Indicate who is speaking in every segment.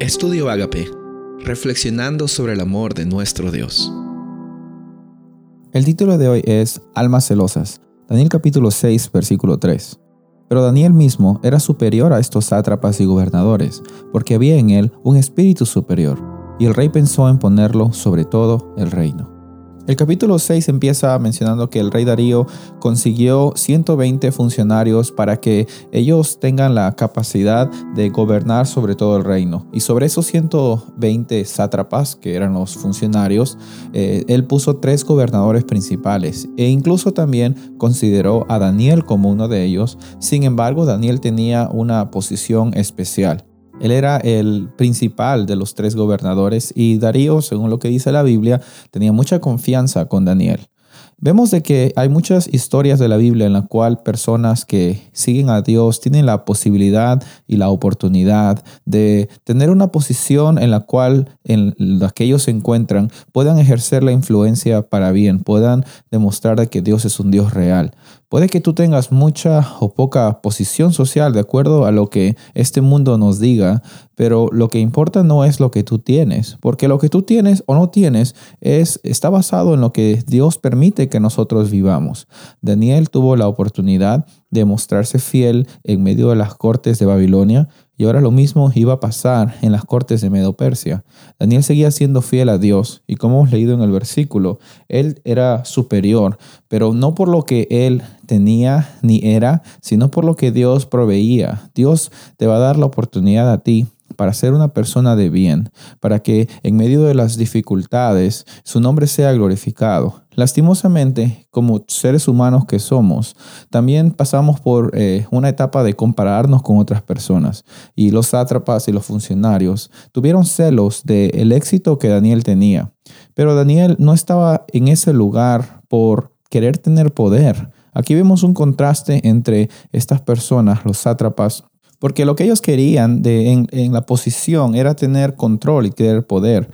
Speaker 1: Estudio Agape, reflexionando sobre el amor de nuestro Dios.
Speaker 2: El título de hoy es Almas celosas, Daniel capítulo 6, versículo 3. Pero Daniel mismo era superior a estos sátrapas y gobernadores, porque había en él un espíritu superior, y el rey pensó en ponerlo sobre todo el reino. El capítulo 6 empieza mencionando que el rey Darío consiguió 120 funcionarios para que ellos tengan la capacidad de gobernar sobre todo el reino. Y sobre esos 120 sátrapas, que eran los funcionarios, eh, él puso tres gobernadores principales e incluso también consideró a Daniel como uno de ellos. Sin embargo, Daniel tenía una posición especial. Él era el principal de los tres gobernadores y Darío, según lo que dice la Biblia, tenía mucha confianza con Daniel. Vemos de que hay muchas historias de la Biblia en la cual personas que siguen a Dios tienen la posibilidad y la oportunidad de tener una posición en la cual en la que ellos se encuentran puedan ejercer la influencia para bien, puedan demostrar que Dios es un Dios real. Puede que tú tengas mucha o poca posición social de acuerdo a lo que este mundo nos diga, pero lo que importa no es lo que tú tienes, porque lo que tú tienes o no tienes es está basado en lo que Dios permite que nosotros vivamos. Daniel tuvo la oportunidad de mostrarse fiel en medio de las cortes de Babilonia, y ahora lo mismo iba a pasar en las cortes de Medo-Persia. Daniel seguía siendo fiel a Dios y como hemos leído en el versículo, él era superior, pero no por lo que él tenía ni era, sino por lo que Dios proveía. Dios te va a dar la oportunidad a ti para ser una persona de bien, para que en medio de las dificultades su nombre sea glorificado. Lastimosamente, como seres humanos que somos, también pasamos por eh, una etapa de compararnos con otras personas. Y los sátrapas y los funcionarios tuvieron celos del éxito que Daniel tenía. Pero Daniel no estaba en ese lugar por querer tener poder. Aquí vemos un contraste entre estas personas, los sátrapas, porque lo que ellos querían en, en, la posición era tener control y tener poder.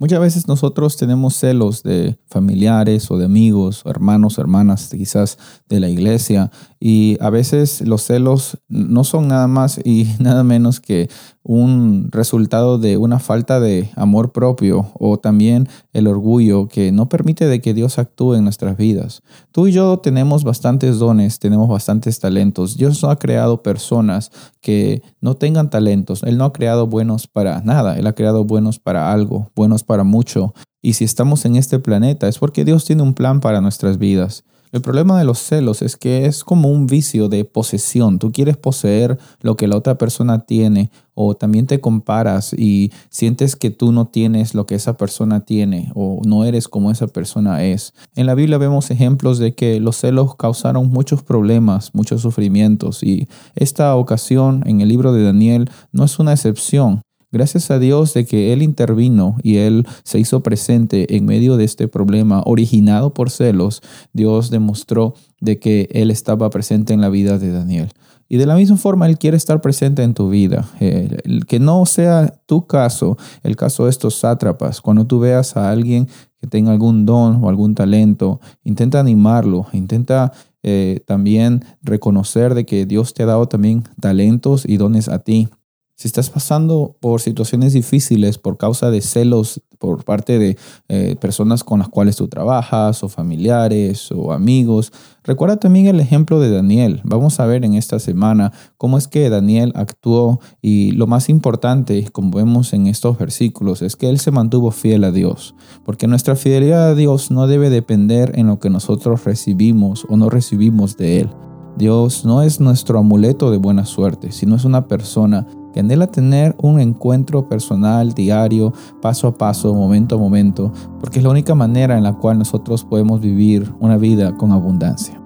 Speaker 2: Muchas veces nosotros tenemos celos de familiares o de amigos, o hermanos, hermanas, quizás de la iglesia, y a veces los celos no son nada más y nada menos que un resultado de una falta de amor propio o también el orgullo que no permite de que Dios actúe en nuestras vidas. Tú y yo tenemos bastantes dones, tenemos bastantes talentos. Dios no ha creado personas que no tengan talentos. Él no ha creado buenos para nada. Él ha creado buenos para algo, buenos para mucho. Y si estamos en este planeta es porque Dios tiene un plan para nuestras vidas. El problema de los celos es que es como un vicio de posesión. Tú quieres poseer lo que la otra persona tiene o también te comparas y sientes que tú no tienes lo que esa persona tiene o no eres como esa persona es. En la Biblia vemos ejemplos de que los celos causaron muchos problemas, muchos sufrimientos y esta ocasión en el libro de Daniel no es una excepción. Gracias a Dios de que Él intervino y Él se hizo presente en medio de este problema originado por celos, Dios demostró de que Él estaba presente en la vida de Daniel. Y de la misma forma, Él quiere estar presente en tu vida. que no sea tu caso, el caso de estos sátrapas. Cuando tú veas a alguien que tenga algún don o algún talento, intenta animarlo, intenta eh, también reconocer de que Dios te ha dado también talentos y dones a ti si estás pasando por situaciones difíciles por causa de celos por parte de eh, personas con las cuales tú trabajas o familiares o amigos, recuerda también el ejemplo de Daniel. Vamos a ver en esta semana cómo es que Daniel actuó y lo más importante, como vemos en estos versículos, es que él se mantuvo fiel a Dios, porque nuestra fidelidad a Dios no debe depender en lo que nosotros recibimos o no recibimos de Él. Dios no es nuestro amuleto de buena suerte, sino es una persona que anhela tener un encuentro personal, diario, paso a paso, momento a momento, porque es la única manera en la cual nosotros podemos vivir una vida con abundancia.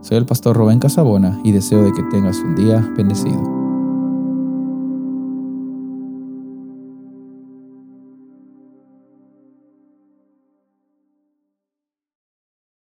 Speaker 2: Soy el pastor Rubén Casabona y deseo de que tengas un día bendecido.